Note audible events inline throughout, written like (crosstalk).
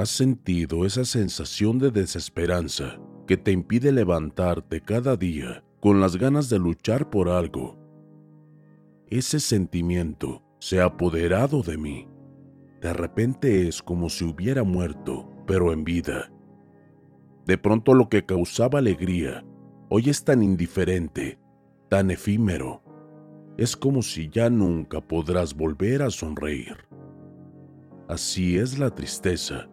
¿Has sentido esa sensación de desesperanza que te impide levantarte cada día con las ganas de luchar por algo? Ese sentimiento se ha apoderado de mí. De repente es como si hubiera muerto, pero en vida. De pronto lo que causaba alegría hoy es tan indiferente, tan efímero. Es como si ya nunca podrás volver a sonreír. Así es la tristeza.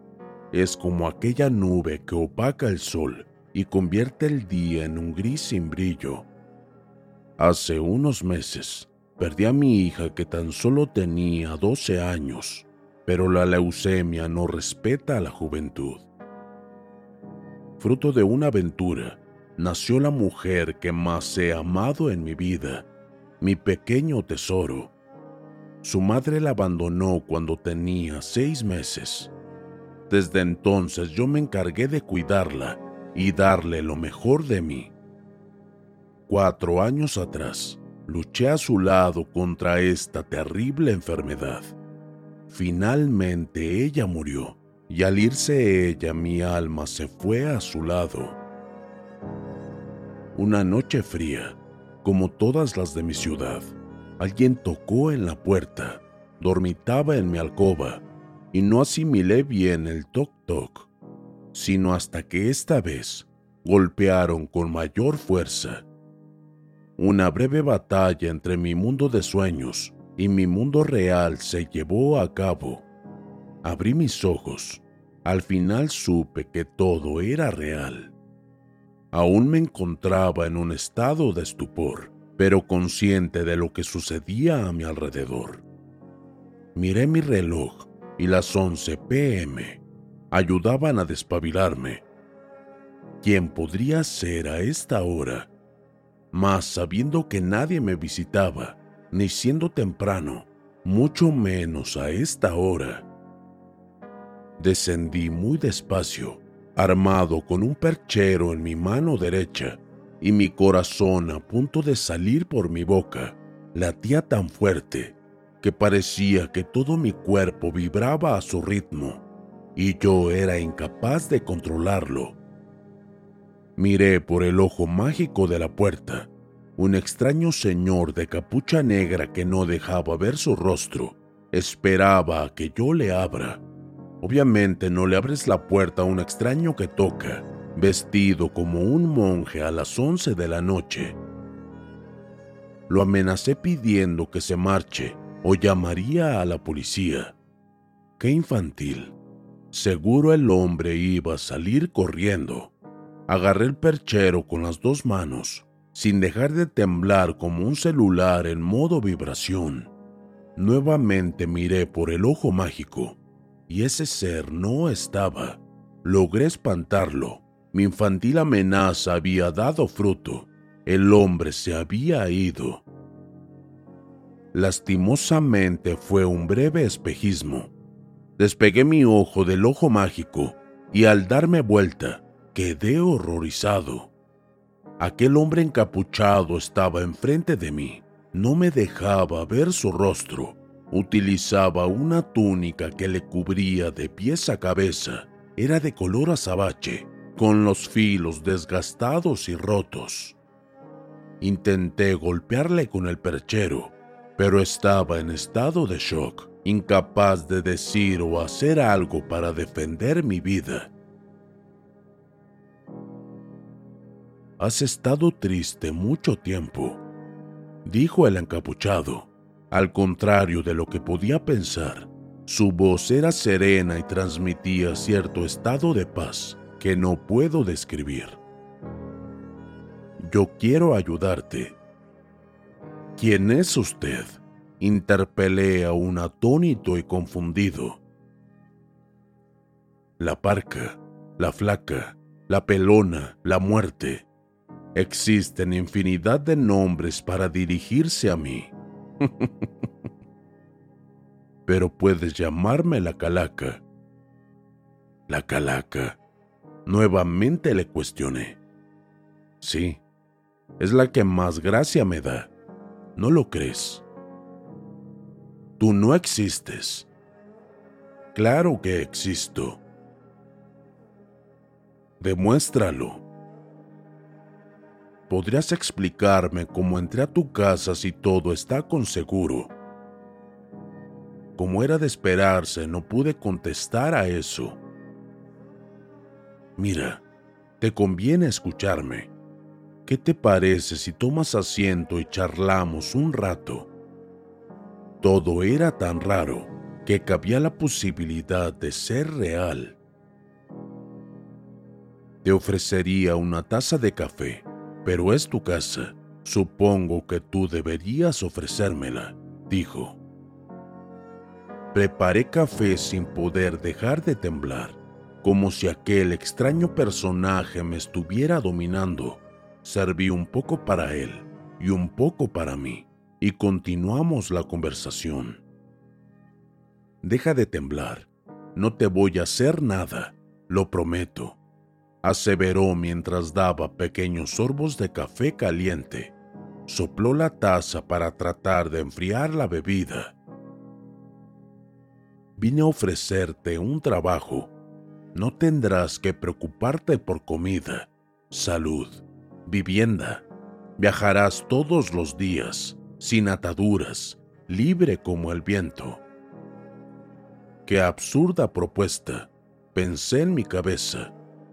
Es como aquella nube que opaca el sol y convierte el día en un gris sin brillo. Hace unos meses perdí a mi hija que tan solo tenía 12 años, pero la leucemia no respeta a la juventud. Fruto de una aventura, nació la mujer que más he amado en mi vida, mi pequeño tesoro. Su madre la abandonó cuando tenía seis meses. Desde entonces yo me encargué de cuidarla y darle lo mejor de mí. Cuatro años atrás, luché a su lado contra esta terrible enfermedad. Finalmente ella murió y al irse ella mi alma se fue a su lado. Una noche fría, como todas las de mi ciudad, alguien tocó en la puerta. Dormitaba en mi alcoba y no asimilé bien el toc-toc, sino hasta que esta vez golpearon con mayor fuerza. Una breve batalla entre mi mundo de sueños y mi mundo real se llevó a cabo. Abrí mis ojos. Al final supe que todo era real. Aún me encontraba en un estado de estupor, pero consciente de lo que sucedía a mi alrededor. Miré mi reloj y las 11 pm ayudaban a despabilarme. ¿Quién podría ser a esta hora? Más sabiendo que nadie me visitaba, ni siendo temprano, mucho menos a esta hora. Descendí muy despacio, armado con un perchero en mi mano derecha y mi corazón a punto de salir por mi boca. Latía tan fuerte que parecía que todo mi cuerpo vibraba a su ritmo y yo era incapaz de controlarlo. Miré por el ojo mágico de la puerta. Un extraño señor de capucha negra que no dejaba ver su rostro esperaba a que yo le abra. Obviamente no le abres la puerta a un extraño que toca, vestido como un monje a las once de la noche. Lo amenacé pidiendo que se marche o llamaría a la policía. Qué infantil. Seguro el hombre iba a salir corriendo. Agarré el perchero con las dos manos, sin dejar de temblar como un celular en modo vibración. Nuevamente miré por el ojo mágico, y ese ser no estaba. Logré espantarlo. Mi infantil amenaza había dado fruto. El hombre se había ido. Lastimosamente fue un breve espejismo. Despegué mi ojo del ojo mágico y al darme vuelta quedé horrorizado. Aquel hombre encapuchado estaba enfrente de mí. No me dejaba ver su rostro. Utilizaba una túnica que le cubría de pies a cabeza. Era de color azabache, con los filos desgastados y rotos. Intenté golpearle con el perchero, pero estaba en estado de shock, incapaz de decir o hacer algo para defender mi vida. Has estado triste mucho tiempo, dijo el encapuchado. Al contrario de lo que podía pensar, su voz era serena y transmitía cierto estado de paz que no puedo describir. Yo quiero ayudarte. ¿Quién es usted? Interpelé a un atónito y confundido. La parca, la flaca, la pelona, la muerte, Existen infinidad de nombres para dirigirse a mí. (laughs) Pero puedes llamarme la calaca. La calaca. Nuevamente le cuestioné. Sí, es la que más gracia me da. ¿No lo crees? Tú no existes. Claro que existo. Demuéstralo. ¿Podrías explicarme cómo entré a tu casa si todo está con seguro? Como era de esperarse, no pude contestar a eso. Mira, te conviene escucharme. ¿Qué te parece si tomas asiento y charlamos un rato? Todo era tan raro que cabía la posibilidad de ser real. Te ofrecería una taza de café pero es tu casa. Supongo que tú deberías ofrecérmela, dijo. Preparé café sin poder dejar de temblar, como si aquel extraño personaje me estuviera dominando. Serví un poco para él y un poco para mí, y continuamos la conversación. Deja de temblar, no te voy a hacer nada, lo prometo aseveró mientras daba pequeños sorbos de café caliente. Sopló la taza para tratar de enfriar la bebida. Vine a ofrecerte un trabajo. No tendrás que preocuparte por comida, salud, vivienda. Viajarás todos los días, sin ataduras, libre como el viento. Qué absurda propuesta, pensé en mi cabeza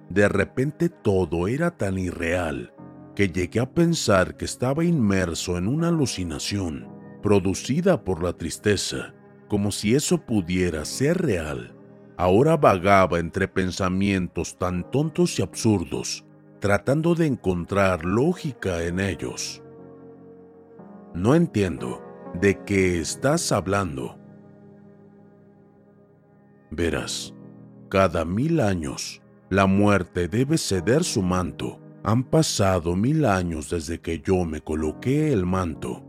de repente todo era tan irreal que llegué a pensar que estaba inmerso en una alucinación producida por la tristeza, como si eso pudiera ser real. Ahora vagaba entre pensamientos tan tontos y absurdos, tratando de encontrar lógica en ellos. No entiendo de qué estás hablando. Verás, cada mil años la muerte debe ceder su manto. Han pasado mil años desde que yo me coloqué el manto.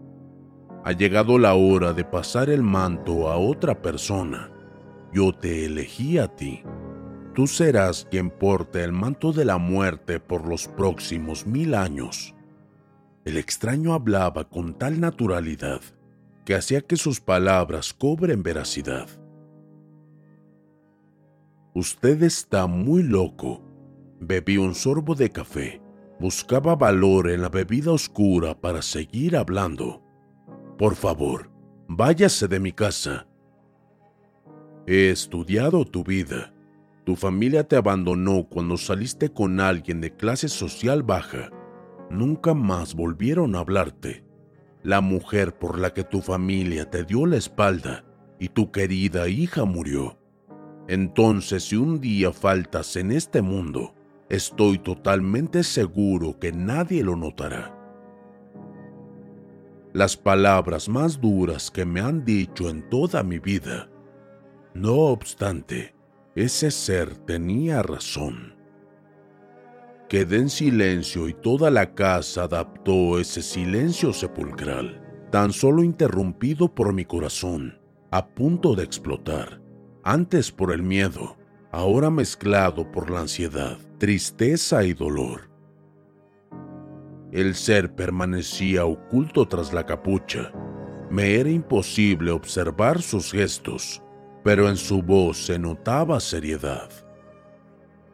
Ha llegado la hora de pasar el manto a otra persona. Yo te elegí a ti. Tú serás quien porte el manto de la muerte por los próximos mil años. El extraño hablaba con tal naturalidad que hacía que sus palabras cobren veracidad. Usted está muy loco. Bebí un sorbo de café. Buscaba valor en la bebida oscura para seguir hablando. Por favor, váyase de mi casa. He estudiado tu vida. Tu familia te abandonó cuando saliste con alguien de clase social baja. Nunca más volvieron a hablarte. La mujer por la que tu familia te dio la espalda y tu querida hija murió. Entonces, si un día faltas en este mundo, estoy totalmente seguro que nadie lo notará. Las palabras más duras que me han dicho en toda mi vida. No obstante, ese ser tenía razón. Quedé en silencio y toda la casa adaptó ese silencio sepulcral. tan solo interrumpido por mi corazón, a punto de explotar, antes por el miedo, ahora mezclado por la ansiedad, tristeza y dolor. El ser permanecía oculto tras la capucha. Me era imposible observar sus gestos, pero en su voz se notaba seriedad.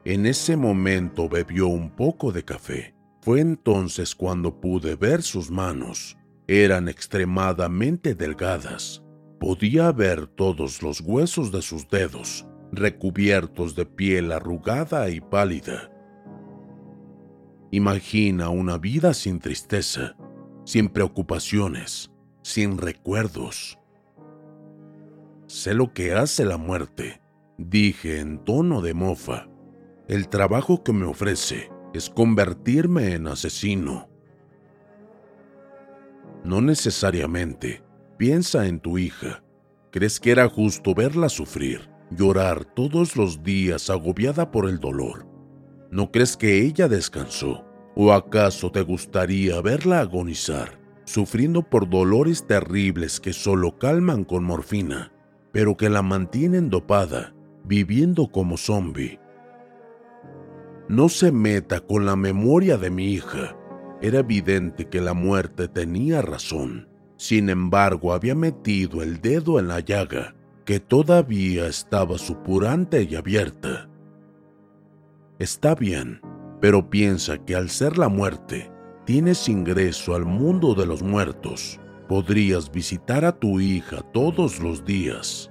En ese momento bebió un poco de café. Fue entonces cuando pude ver sus manos. Eran extremadamente delgadas. Podía ver todos los huesos de sus dedos, recubiertos de piel arrugada y pálida. Imagina una vida sin tristeza, sin preocupaciones, sin recuerdos. Sé lo que hace la muerte, dije en tono de mofa. El trabajo que me ofrece es convertirme en asesino. No necesariamente. Piensa en tu hija. ¿Crees que era justo verla sufrir, llorar todos los días agobiada por el dolor? ¿No crees que ella descansó? ¿O acaso te gustaría verla agonizar, sufriendo por dolores terribles que solo calman con morfina, pero que la mantienen dopada, viviendo como zombie? No se meta con la memoria de mi hija. Era evidente que la muerte tenía razón. Sin embargo, había metido el dedo en la llaga, que todavía estaba supurante y abierta. Está bien, pero piensa que al ser la muerte, tienes ingreso al mundo de los muertos. Podrías visitar a tu hija todos los días.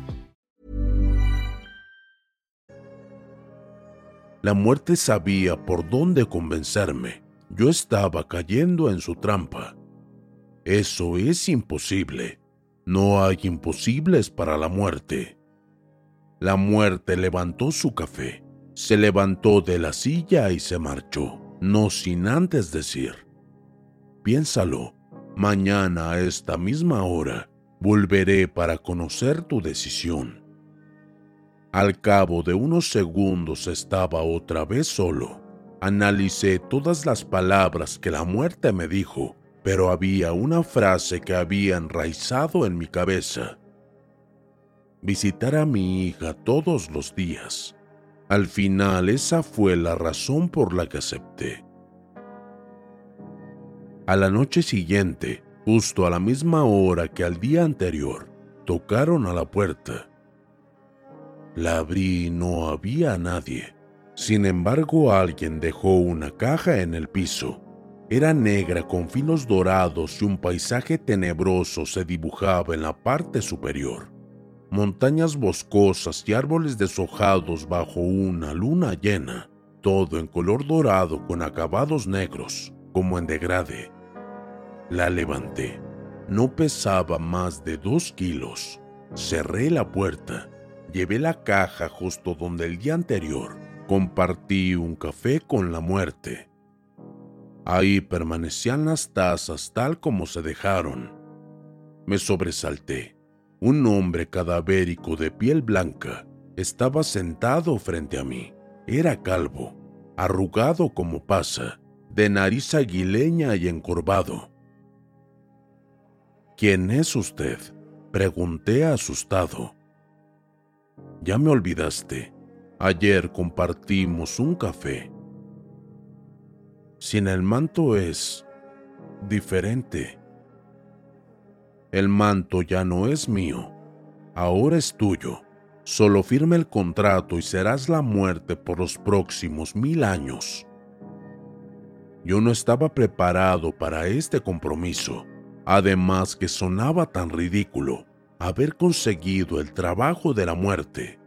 La muerte sabía por dónde convencerme. Yo estaba cayendo en su trampa. Eso es imposible. No hay imposibles para la muerte. La muerte levantó su café, se levantó de la silla y se marchó, no sin antes decir, piénsalo, mañana a esta misma hora volveré para conocer tu decisión. Al cabo de unos segundos estaba otra vez solo. Analicé todas las palabras que la muerte me dijo, pero había una frase que había enraizado en mi cabeza. Visitar a mi hija todos los días. Al final esa fue la razón por la que acepté. A la noche siguiente, justo a la misma hora que al día anterior, tocaron a la puerta. La abrí y no había nadie. Sin embargo, alguien dejó una caja en el piso. Era negra con filos dorados y un paisaje tenebroso se dibujaba en la parte superior. Montañas boscosas y árboles deshojados bajo una luna llena, todo en color dorado con acabados negros, como en degrade. La levanté. No pesaba más de dos kilos. Cerré la puerta Llevé la caja justo donde el día anterior compartí un café con la muerte. Ahí permanecían las tazas tal como se dejaron. Me sobresalté. Un hombre cadavérico de piel blanca estaba sentado frente a mí. Era calvo, arrugado como pasa, de nariz aguileña y encorvado. ¿Quién es usted? Pregunté asustado. Ya me olvidaste. Ayer compartimos un café. Sin el manto es... diferente. El manto ya no es mío, ahora es tuyo. Solo firma el contrato y serás la muerte por los próximos mil años. Yo no estaba preparado para este compromiso, además que sonaba tan ridículo haber conseguido el trabajo de la muerte.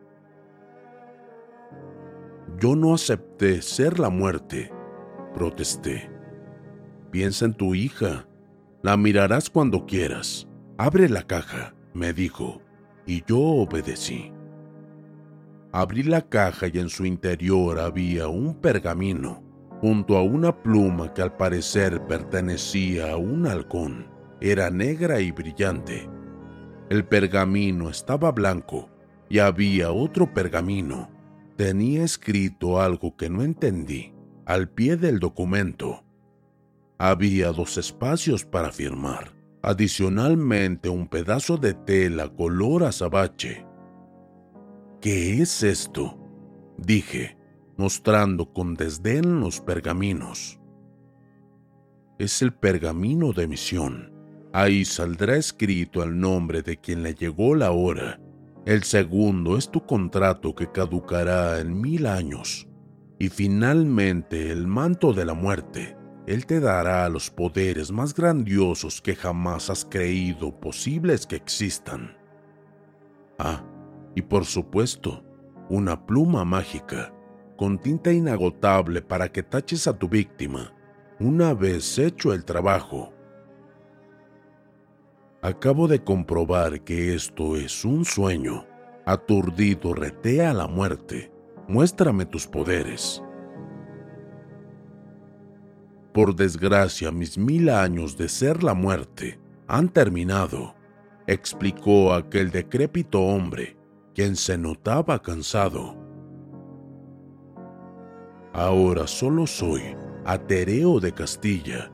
Yo no acepté ser la muerte, protesté. Piensa en tu hija, la mirarás cuando quieras. Abre la caja, me dijo, y yo obedecí. Abrí la caja y en su interior había un pergamino junto a una pluma que al parecer pertenecía a un halcón. Era negra y brillante. El pergamino estaba blanco y había otro pergamino. Tenía escrito algo que no entendí al pie del documento. Había dos espacios para firmar, adicionalmente un pedazo de tela color azabache. ¿Qué es esto? dije, mostrando con desdén los pergaminos. Es el pergamino de misión. Ahí saldrá escrito el nombre de quien le llegó la hora. El segundo es tu contrato que caducará en mil años. Y finalmente el manto de la muerte. Él te dará los poderes más grandiosos que jamás has creído posibles que existan. Ah, y por supuesto, una pluma mágica con tinta inagotable para que taches a tu víctima una vez hecho el trabajo. Acabo de comprobar que esto es un sueño. Aturdido retea la muerte. Muéstrame tus poderes. Por desgracia, mis mil años de ser la muerte han terminado, explicó aquel decrépito hombre, quien se notaba cansado. Ahora solo soy Atereo de Castilla.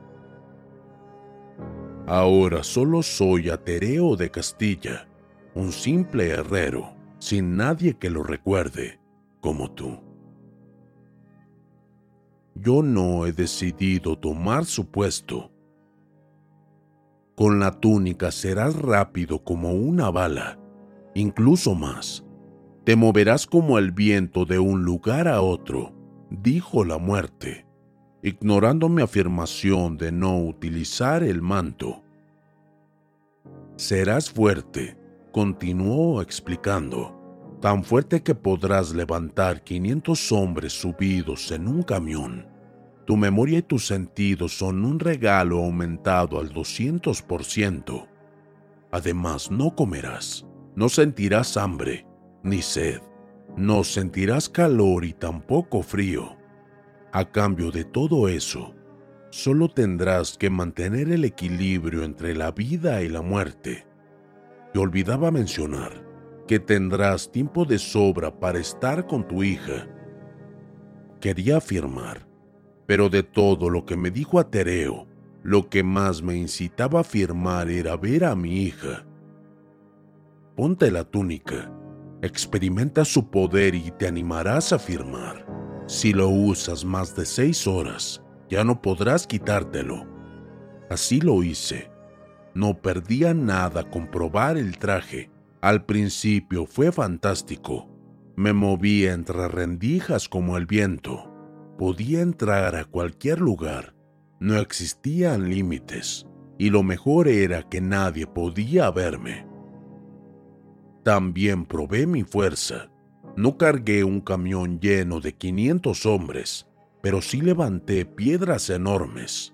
Ahora solo soy Atereo de Castilla, un simple herrero, sin nadie que lo recuerde, como tú. Yo no he decidido tomar su puesto. Con la túnica serás rápido como una bala, incluso más. Te moverás como el viento de un lugar a otro dijo la muerte, ignorando mi afirmación de no utilizar el manto. Serás fuerte, continuó explicando, tan fuerte que podrás levantar 500 hombres subidos en un camión. Tu memoria y tus sentidos son un regalo aumentado al 200%. Además, no comerás, no sentirás hambre ni sed no sentirás calor y tampoco frío. A cambio de todo eso, solo tendrás que mantener el equilibrio entre la vida y la muerte. Y olvidaba mencionar que tendrás tiempo de sobra para estar con tu hija. Quería afirmar, pero de todo lo que me dijo Atereo, lo que más me incitaba a afirmar era ver a mi hija. Ponte la túnica Experimenta su poder y te animarás a firmar. Si lo usas más de seis horas, ya no podrás quitártelo. Así lo hice. No perdía nada con probar el traje. Al principio fue fantástico. Me movía entre rendijas como el viento. Podía entrar a cualquier lugar. No existían límites. Y lo mejor era que nadie podía verme. También probé mi fuerza. No cargué un camión lleno de 500 hombres, pero sí levanté piedras enormes,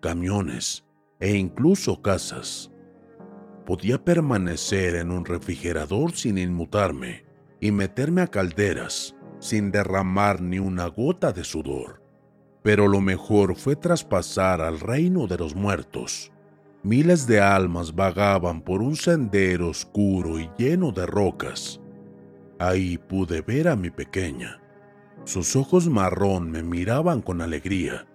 camiones e incluso casas. Podía permanecer en un refrigerador sin inmutarme y meterme a calderas sin derramar ni una gota de sudor. Pero lo mejor fue traspasar al reino de los muertos Miles de almas vagaban por un sendero oscuro y lleno de rocas. Ahí pude ver a mi pequeña. Sus ojos marrón me miraban con alegría.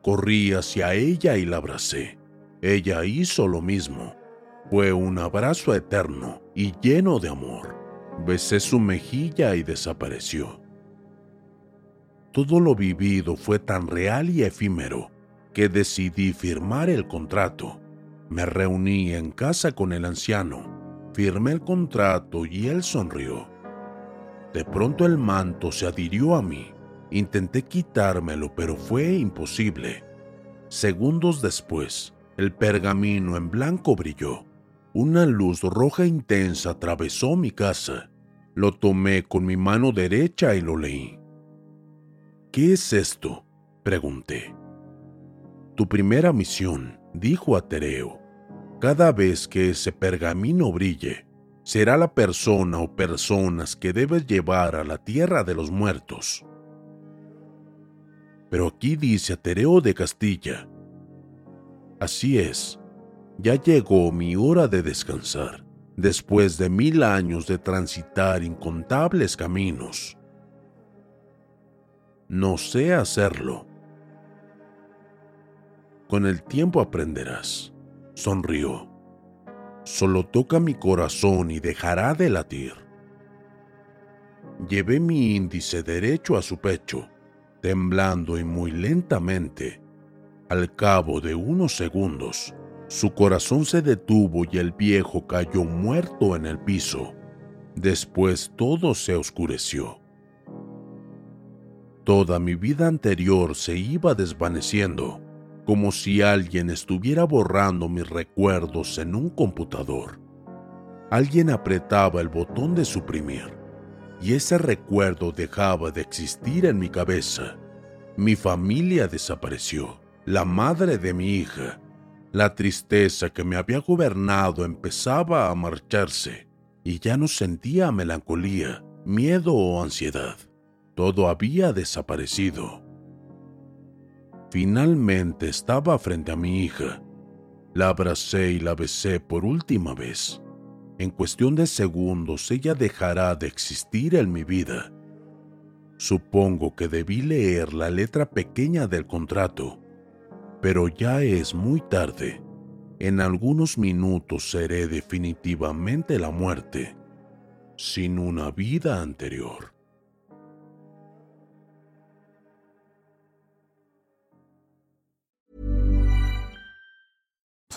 Corrí hacia ella y la abracé. Ella hizo lo mismo. Fue un abrazo eterno y lleno de amor. Besé su mejilla y desapareció. Todo lo vivido fue tan real y efímero que decidí firmar el contrato. Me reuní en casa con el anciano, firmé el contrato y él sonrió. De pronto el manto se adhirió a mí. Intenté quitármelo, pero fue imposible. Segundos después, el pergamino en blanco brilló. Una luz roja intensa atravesó mi casa. Lo tomé con mi mano derecha y lo leí. ¿Qué es esto? pregunté. Tu primera misión, dijo Atereo. Cada vez que ese pergamino brille, será la persona o personas que debes llevar a la tierra de los muertos. Pero aquí dice Atereo de Castilla. Así es, ya llegó mi hora de descansar, después de mil años de transitar incontables caminos. No sé hacerlo. Con el tiempo aprenderás, sonrió. Solo toca mi corazón y dejará de latir. Llevé mi índice derecho a su pecho, temblando y muy lentamente. Al cabo de unos segundos, su corazón se detuvo y el viejo cayó muerto en el piso. Después todo se oscureció. Toda mi vida anterior se iba desvaneciendo, como si alguien estuviera borrando mis recuerdos en un computador. Alguien apretaba el botón de suprimir y ese recuerdo dejaba de existir en mi cabeza. Mi familia desapareció, la madre de mi hija, la tristeza que me había gobernado empezaba a marcharse y ya no sentía melancolía, miedo o ansiedad. Todo había desaparecido. Finalmente estaba frente a mi hija. La abracé y la besé por última vez. En cuestión de segundos ella dejará de existir en mi vida. Supongo que debí leer la letra pequeña del contrato pero ya es muy tarde. En algunos minutos seré definitivamente la muerte, sin una vida anterior.